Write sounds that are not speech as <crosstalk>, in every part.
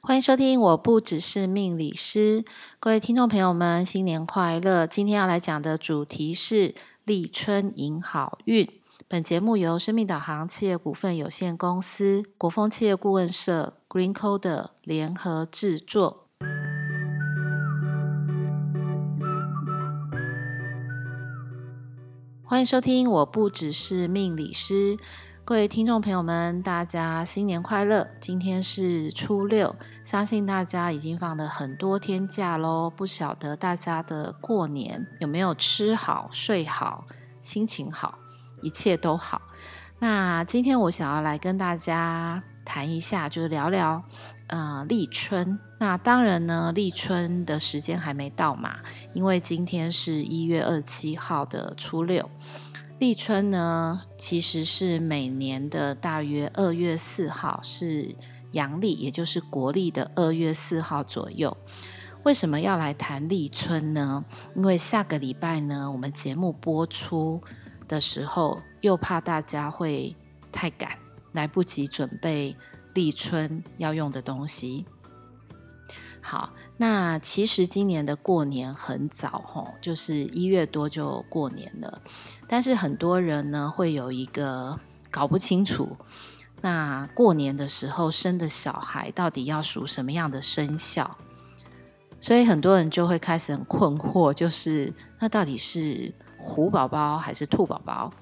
欢迎收听，我不只是命理师，各位听众朋友们，新年快乐！今天要来讲的主题是立春迎好运。本节目由生命导航企业股份有限公司、国风企业顾问社、GreenCoder 联合制作。欢迎收听，我不只是命理师。各位听众朋友们，大家新年快乐！今天是初六，相信大家已经放了很多天假喽。不晓得大家的过年有没有吃好、睡好、心情好，一切都好。那今天我想要来跟大家谈一下，就是聊聊，呃，立春。那当然呢，立春的时间还没到嘛，因为今天是一月二七号的初六。立春呢，其实是每年的大约二月四号，是阳历，也就是国历的二月四号左右。为什么要来谈立春呢？因为下个礼拜呢，我们节目播出的时候，又怕大家会太赶，来不及准备立春要用的东西。好，那其实今年的过年很早吼，就是一月多就过年了。但是很多人呢会有一个搞不清楚，那过年的时候生的小孩到底要属什么样的生肖，所以很多人就会开始很困惑，就是那到底是虎宝宝还是兔宝宝？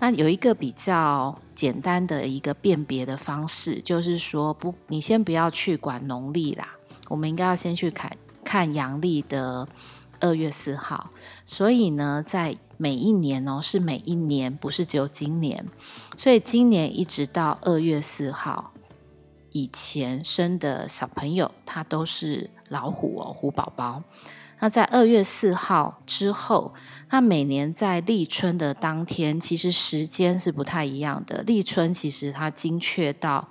那有一个比较简单的一个辨别的方式，就是说不，你先不要去管农历啦。我们应该要先去看看阳历的二月四号，所以呢，在每一年哦，是每一年，不是只有今年，所以今年一直到二月四号以前生的小朋友，他都是老虎哦，虎宝宝。那在二月四号之后，那每年在立春的当天，其实时间是不太一样的。立春其实它精确到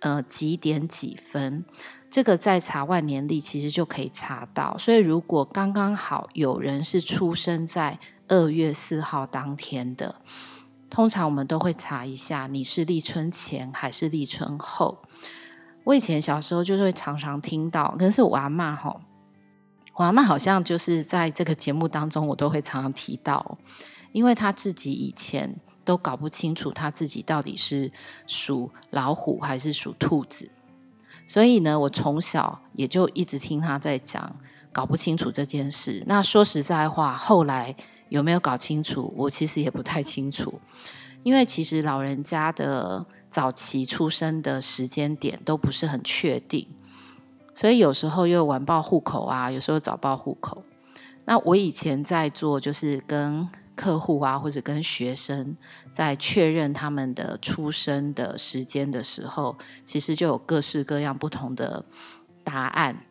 呃几点几分。这个在查万年历其实就可以查到，所以如果刚刚好有人是出生在二月四号当天的，通常我们都会查一下你是立春前还是立春后。我以前小时候就是会常常听到，可是我阿妈哈，我阿妈好像就是在这个节目当中，我都会常常提到，因为她自己以前都搞不清楚她自己到底是属老虎还是属兔子。所以呢，我从小也就一直听他在讲，搞不清楚这件事。那说实在话，后来有没有搞清楚，我其实也不太清楚。因为其实老人家的早期出生的时间点都不是很确定，所以有时候又晚报户口啊，有时候早报户口。那我以前在做，就是跟。客户啊，或者跟学生在确认他们的出生的时间的时候，其实就有各式各样不同的答案。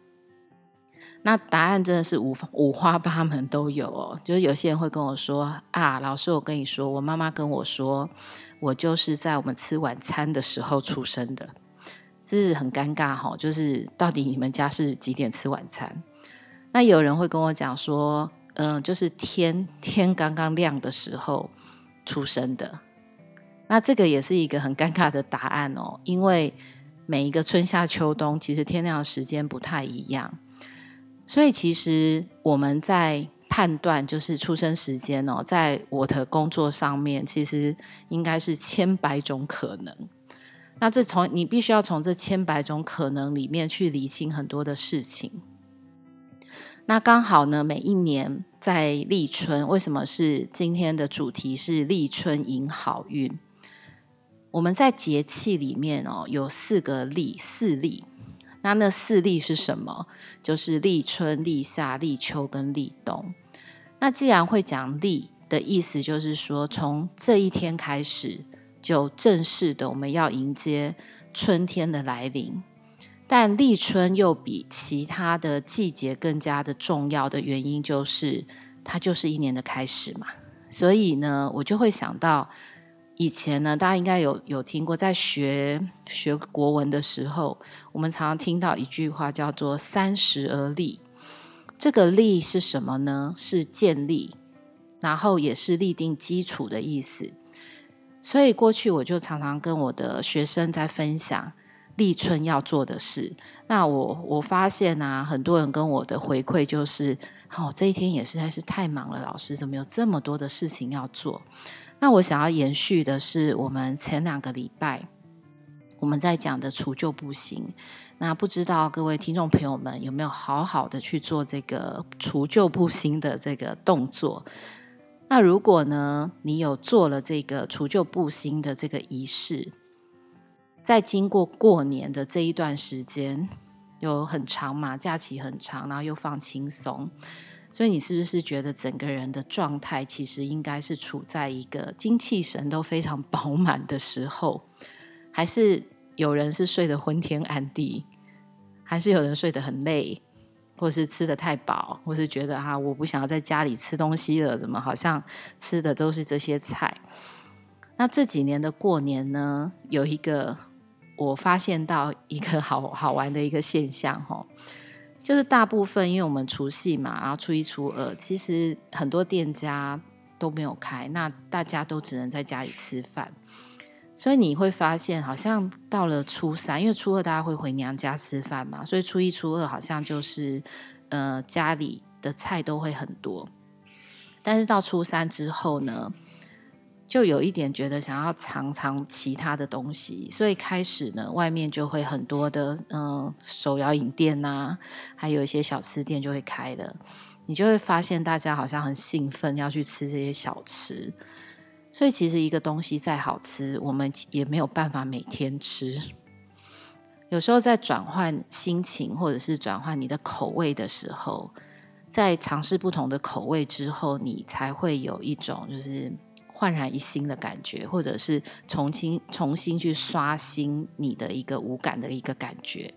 那答案真的是五五花八门都有哦。就是有些人会跟我说啊，老师，我跟你说，我妈妈跟我说，我就是在我们吃晚餐的时候出生的，这是很尴尬哈。就是到底你们家是几点吃晚餐？那有人会跟我讲说。嗯、就是天天刚刚亮的时候出生的，那这个也是一个很尴尬的答案哦，因为每一个春夏秋冬其实天亮的时间不太一样，所以其实我们在判断就是出生时间哦，在我的工作上面，其实应该是千百种可能。那这从你必须要从这千百种可能里面去理清很多的事情。那刚好呢，每一年在立春，为什么是今天的主题是立春迎好运？我们在节气里面哦，有四个立，四立。那那四立是什么？就是立春、立夏、立秋跟立冬。那既然会讲立的意思，就是说从这一天开始，就正式的我们要迎接春天的来临。但立春又比其他的季节更加的重要的原因，就是它就是一年的开始嘛。所以呢，我就会想到以前呢，大家应该有有听过，在学学国文的时候，我们常常听到一句话叫做“三十而立”。这个“立”是什么呢？是建立，然后也是立定基础的意思。所以过去我就常常跟我的学生在分享。立春要做的事。那我我发现啊，很多人跟我的回馈就是，哦，这一天也实在是太忙了，老师怎么有这么多的事情要做？那我想要延续的是，我们前两个礼拜我们在讲的除旧布新。那不知道各位听众朋友们有没有好好的去做这个除旧布新的这个动作？那如果呢，你有做了这个除旧布新的这个仪式，在经过过年的这一段时间，有很长嘛，假期很长，然后又放轻松，所以你是不是觉得整个人的状态其实应该是处在一个精气神都非常饱满的时候？还是有人是睡得昏天暗地，还是有人睡得很累，或是吃得太饱，或是觉得啊，我不想要在家里吃东西了，怎么好像吃的都是这些菜？那这几年的过年呢，有一个。我发现到一个好 <laughs> 好玩的一个现象，吼，就是大部分因为我们除夕嘛，然后初一、初二，其实很多店家都没有开，那大家都只能在家里吃饭，所以你会发现，好像到了初三，因为初二大家会回娘家吃饭嘛，所以初一、初二好像就是呃家里的菜都会很多，但是到初三之后呢，就有一点觉得想要尝尝其他的东西，所以开始呢，外面就会很多的嗯、手摇饮店呐、还有一些小吃店就会开了。你就会发现大家好像很兴奋要去吃这些小吃。所以其实一个东西再好吃，我们也没有办法每天吃。有时候在转换心情或者是转换你的口味的时候，在尝试不同的口味之后，你才会有一种就是。焕然一新的感觉，或者是重新重新去刷新你的一个五感的一个感觉。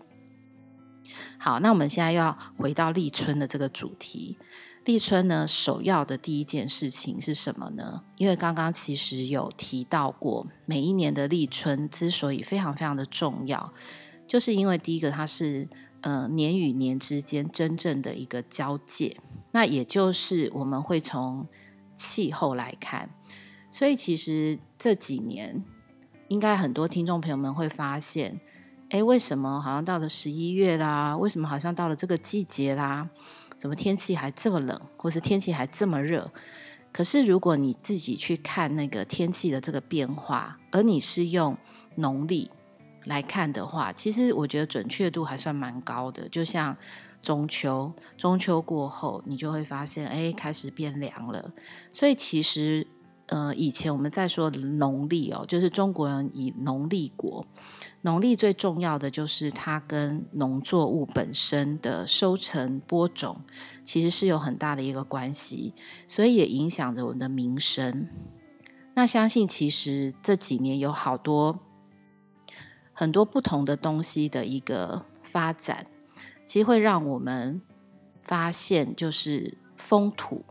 好，那我们现在又要回到立春的这个主题。立春呢，首要的第一件事情是什么呢？因为刚刚其实有提到过，每一年的立春之所以非常非常的重要，就是因为第一个它是呃年与年之间真正的一个交界，那也就是我们会从气候来看。所以其实这几年，应该很多听众朋友们会发现，哎，为什么好像到了十一月啦？为什么好像到了这个季节啦？怎么天气还这么冷，或是天气还这么热？可是如果你自己去看那个天气的这个变化，而你是用农历来看的话，其实我觉得准确度还算蛮高的。就像中秋，中秋过后，你就会发现，哎，开始变凉了。所以其实。呃，以前我们在说农历哦，就是中国人以农历国，农历最重要的就是它跟农作物本身的收成播种，其实是有很大的一个关系，所以也影响着我们的民生。那相信其实这几年有好多很多不同的东西的一个发展，其实会让我们发现，就是风土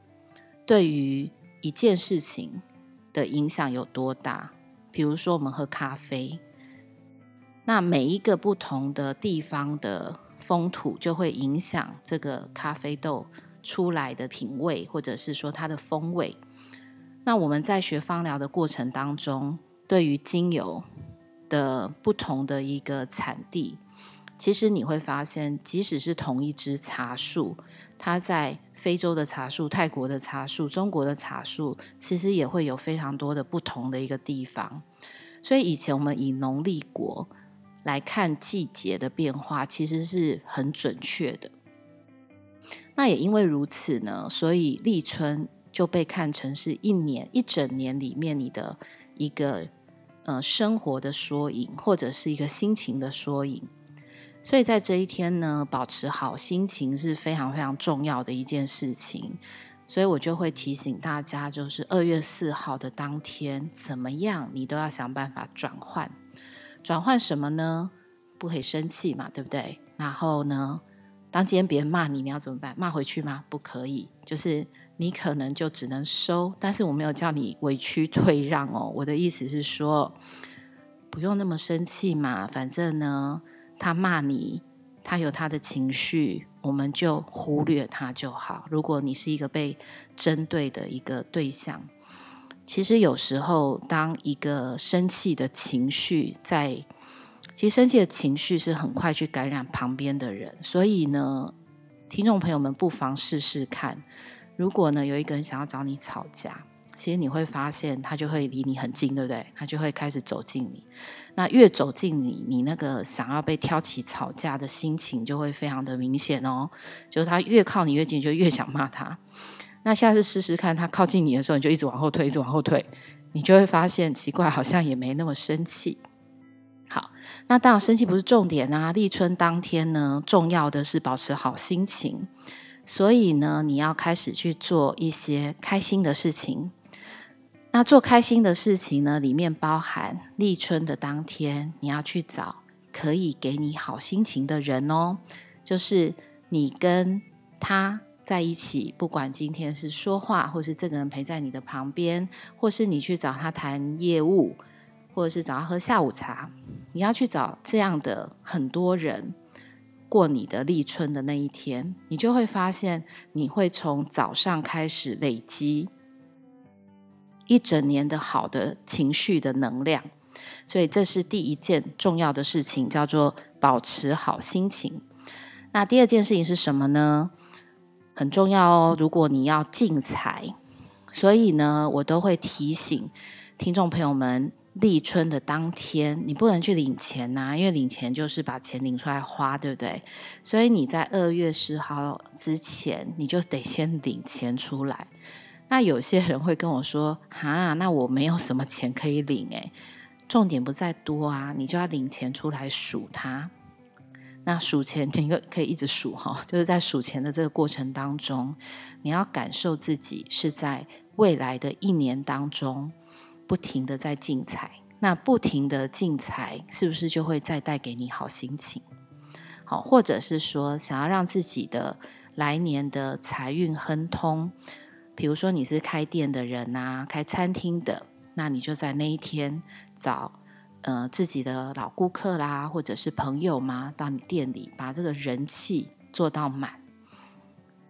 对于。一件事情的影响有多大？比如说，我们喝咖啡，那每一个不同的地方的风土就会影响这个咖啡豆出来的品味，或者是说它的风味。那我们在学芳疗的过程当中，对于精油的不同的一个产地，其实你会发现，即使是同一支茶树，它在非洲的茶树、泰国的茶树、中国的茶树，其实也会有非常多的不同的一个地方。所以以前我们以农历国来看季节的变化，其实是很准确的。那也因为如此呢，所以立春就被看成是一年一整年里面你的一个呃生活的缩影，或者是一个心情的缩影。所以在这一天呢，保持好心情是非常非常重要的一件事情。所以我就会提醒大家，就是二月四号的当天，怎么样你都要想办法转换。转换什么呢？不可以生气嘛，对不对？然后呢，当今天别人骂你，你要怎么办？骂回去吗？不可以。就是你可能就只能收，但是我没有叫你委屈退让哦。我的意思是说，不用那么生气嘛，反正呢。他骂你，他有他的情绪，我们就忽略他就好。如果你是一个被针对的一个对象，其实有时候当一个生气的情绪在其实生气的情绪是很快去感染旁边的人，所以呢，听众朋友们不妨试试看，如果呢有一个人想要找你吵架，其实你会发现他就会离你很近，对不对？他就会开始走近你。那越走近你，你那个想要被挑起吵架的心情就会非常的明显哦。就是他越靠你越近，就越想骂他。那下次试试看，他靠近你的时候，你就一直往后退，一直往后退，你就会发现奇怪，好像也没那么生气。好，那当然生气不是重点啊。立春当天呢，重要的是保持好心情，所以呢，你要开始去做一些开心的事情。那做开心的事情呢，里面包含立春的当天，你要去找可以给你好心情的人哦。就是你跟他在一起，不管今天是说话，或是这个人陪在你的旁边，或是你去找他谈业务，或者是找他喝下午茶，你要去找这样的很多人过你的立春的那一天，你就会发现，你会从早上开始累积。一整年的好的情绪的能量，所以这是第一件重要的事情，叫做保持好心情。那第二件事情是什么呢？很重要哦，如果你要进财，所以呢，我都会提醒听众朋友们，立春的当天你不能去领钱呐，因为领钱就是把钱领出来花，对不对？所以你在二月十号之前，你就得先领钱出来。那有些人会跟我说：“哈，那我没有什么钱可以领诶。”重点不在多啊，你就要领钱出来数它。那数钱，你可可以一直数哈，就是在数钱的这个过程当中，你要感受自己是在未来的一年当中不停的在进财。那不停的进财，是不是就会再带给你好心情？好，或者是说想要让自己的来年的财运亨通。比如说你是开店的人呐、啊，开餐厅的，那你就在那一天找呃自己的老顾客啦，或者是朋友嘛，到你店里把这个人气做到满，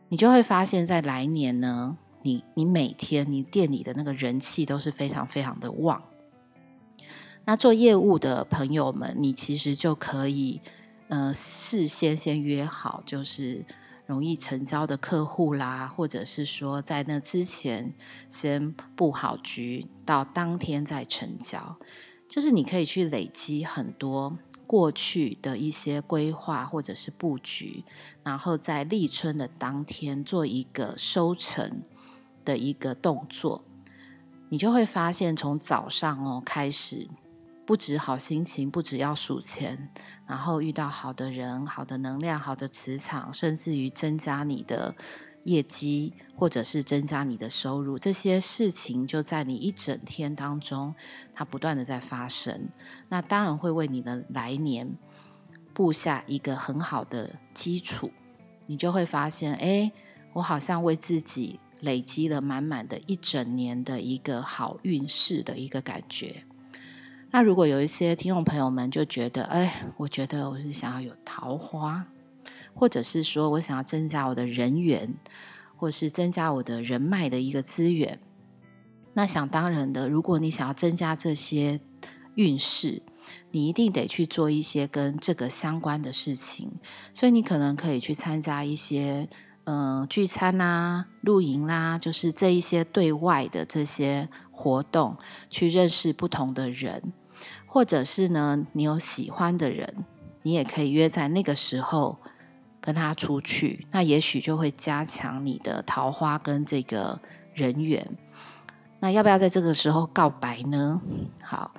你就会发现，在来年呢，你你每天你店里的那个人气都是非常非常的旺。那做业务的朋友们，你其实就可以呃事先先约好，就是。容易成交的客户啦，或者是说在那之前先布好局，到当天再成交，就是你可以去累积很多过去的一些规划或者是布局，然后在立春的当天做一个收成的一个动作，你就会发现从早上哦开始。不止好心情，不止要数钱，然后遇到好的人、好的能量、好的磁场，甚至于增加你的业绩，或者是增加你的收入，这些事情就在你一整天当中，它不断的在发生。那当然会为你的来年布下一个很好的基础，你就会发现，哎，我好像为自己累积了满满的一整年的一个好运势的一个感觉。那如果有一些听众朋友们就觉得，哎，我觉得我是想要有桃花，或者是说我想要增加我的人缘，或是增加我的人脉的一个资源，那想当然的，如果你想要增加这些运势，你一定得去做一些跟这个相关的事情，所以你可能可以去参加一些，嗯、聚餐啦、露营啦，就是这一些对外的这些活动，去认识不同的人。或者是呢，你有喜欢的人，你也可以约在那个时候跟他出去，那也许就会加强你的桃花跟这个人缘。那要不要在这个时候告白呢？好，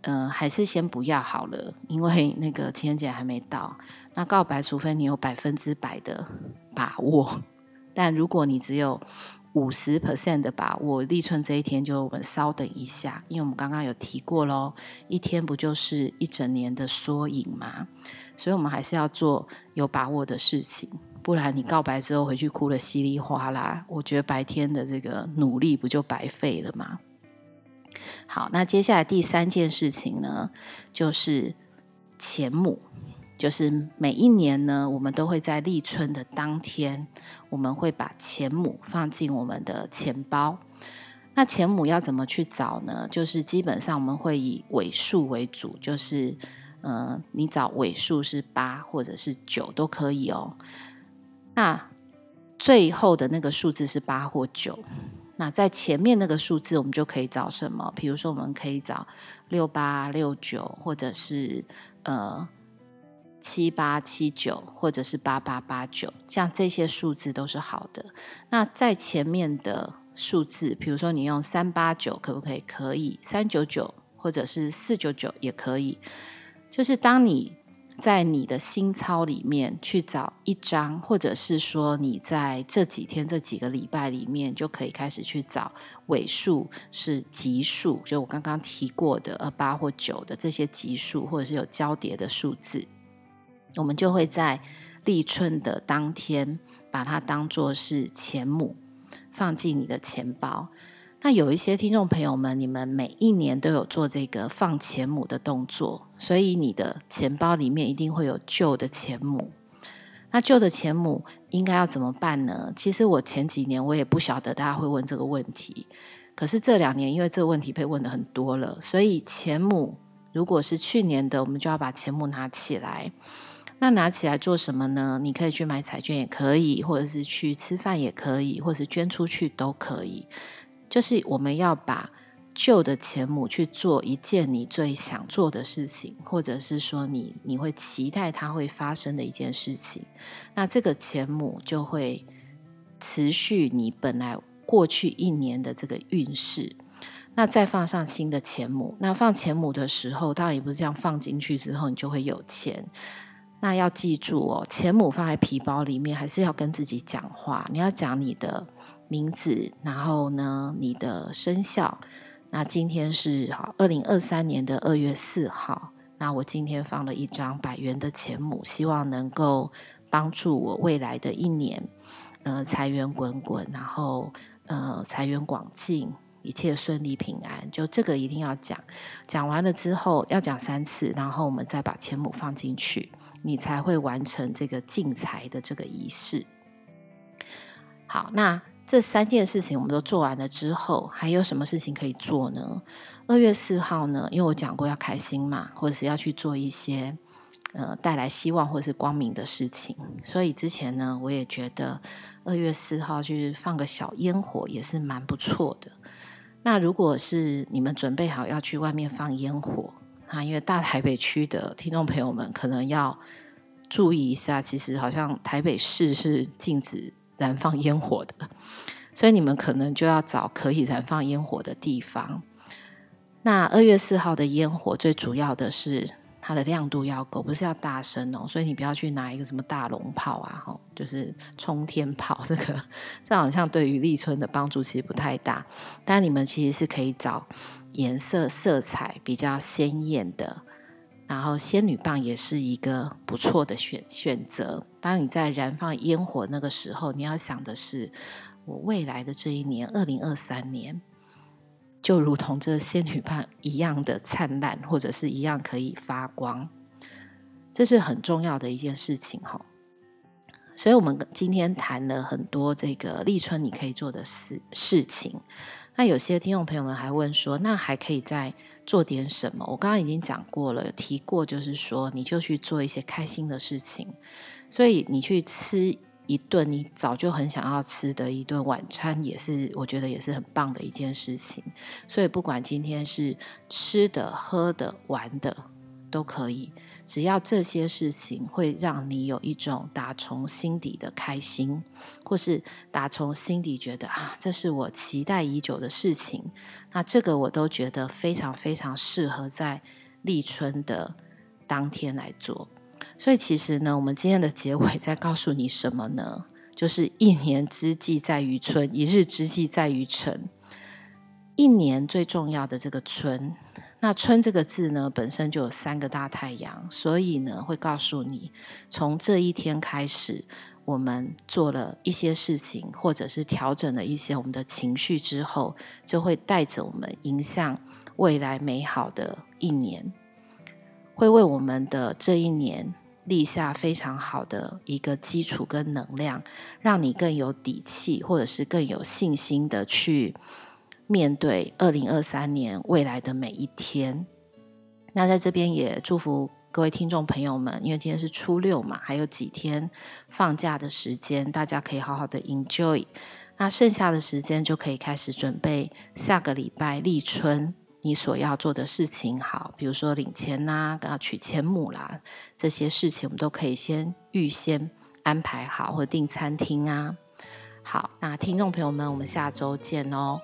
嗯、还是先不要好了，因为那个情人节还没到。那告白，除非你有百分之百的把握，但如果你只有五十 percent 的把握，立春这一天就我们稍等一下，因为我们刚刚有提过咯，一天不就是一整年的缩影吗？所以我们还是要做有把握的事情，不然你告白之后回去哭得稀里哗啦，我觉得白天的这个努力不就白费了吗？好，那接下来第三件事情呢，就是钱母。就是每一年呢，我们都会在立春的当天，我们会把钱母放进我们的钱包。那钱母要怎么去找呢？就是基本上我们会以尾数为主，就是呃，你找尾数是八或者是九都可以哦。那最后的那个数字是八或九，那在前面那个数字我们就可以找什么？比如说我们可以找六八六九，或者是呃七八七九，或者是八八八九，像这些数字都是好的。那在前面的数字，比如说你用三八九可不可以？可以，三九九或者是四九九也可以。就是当你在你的心操里面去找一张，或者是说你在这几天这几个礼拜里面就可以开始去找尾数是奇数，就我刚刚提过的二八或九的这些奇数，或者是有交叠的数字，我们就会在立春的当天把它当做是钱母放进你的钱包。那有一些听众朋友们，你们每一年都有做这个放钱母的动作，所以你的钱包里面一定会有旧的钱母。那旧的钱母应该要怎么办呢？其实我前几年我也不晓得大家会问这个问题，可是这两年因为这个问题被问得很多了，所以钱母如果是去年的，我们就要把钱母拿起来。那拿起来做什么呢？你可以去买彩券也可以，或者是去吃饭也可以，或者是捐出去都可以。就是我们要把旧的钱母去做一件你最想做的事情，或者是说你你会期待它会发生的一件事情。那这个钱母就会持续你本来过去一年的这个运势。那再放上新的钱母。那放钱母的时候，当然也不是这样放进去之后你就会有钱。那要记住哦，钱母放在皮包里面，还是要跟自己讲话。你要讲你的。名字，然后呢，你的生肖。那今天是好，二零二三年的二月四号。那我今天放了一张百元的钱母，希望能够帮助我未来的一年，呃，财源滚滚，然后呃，财源广进，一切顺利平安。就这个一定要讲，讲完了之后要讲三次，然后我们再把钱母放进去，你才会完成这个进财的这个仪式。好，那。这三件事情我们都做完了之后，还有什么事情可以做呢？二月四号呢？因为我讲过要开心嘛，或者是要去做一些呃带来希望或是光明的事情，所以之前呢，我也觉得二月四号去放个小烟火也是蛮不错的。那如果是你们准备好要去外面放烟火，那因为大台北区的听众朋友们可能要注意一下，其实好像台北市是禁止。燃放烟火的，所以你们可能就要找可以燃放烟火的地方。那二月四号的烟火最主要的是它的亮度要够，不是要大声哦。所以你不要去拿一个什么大龙炮啊，吼，就是冲天炮，这个 <laughs> 这好像对于立春的帮助其实不太大。但你们其实是可以找颜色色彩比较鲜艳的。然后仙女棒也是一个不错的选选择。当你在燃放烟火那个时候，你要想的是，我未来的这一年，二零二三年，就如同这仙女棒一样的灿烂，或者是一样可以发光，这是很重要的一件事情哈。所以，我们今天谈了很多这个立春你可以做的事事情。那有些听众朋友们还问说，那还可以再做点什么？我刚刚已经讲过了，提过，就是说，你就去做一些开心的事情。所以你去吃一顿你早就很想要吃的一顿晚餐，也是我觉得也是很棒的一件事情。所以不管今天是吃的、喝的、玩的，都可以。只要这些事情会让你有一种打从心底的开心，或是打从心底觉得啊，这是我期待已久的事情，那这个我都觉得非常非常适合在立春的当天来做。所以其实呢，我们今天的结尾在告诉你什么呢？就是一年之计在于春，一日之计在于晨。一年最重要的这个春。那春这个字呢，本身就有三个大太阳，所以呢，会告诉你，从这一天开始，我们做了一些事情，或者是调整了一些我们的情绪之后，就会带着我们迎向未来美好的一年，会为我们的这一年立下非常好的一个基础跟能量，让你更有底气，或者是更有信心的去。面对二零二三年未来的每一天，那在这边也祝福各位听众朋友们，因为今天是初六嘛，还有几天放假的时间，大家可以好好的 enjoy。那剩下的时间就可以开始准备下个礼拜立春你所要做的事情。好，比如说领钱呐，要取钱母啦，这些事情我们都可以先预先安排好，或订餐厅啊。好，那听众朋友们，我们下周见哦。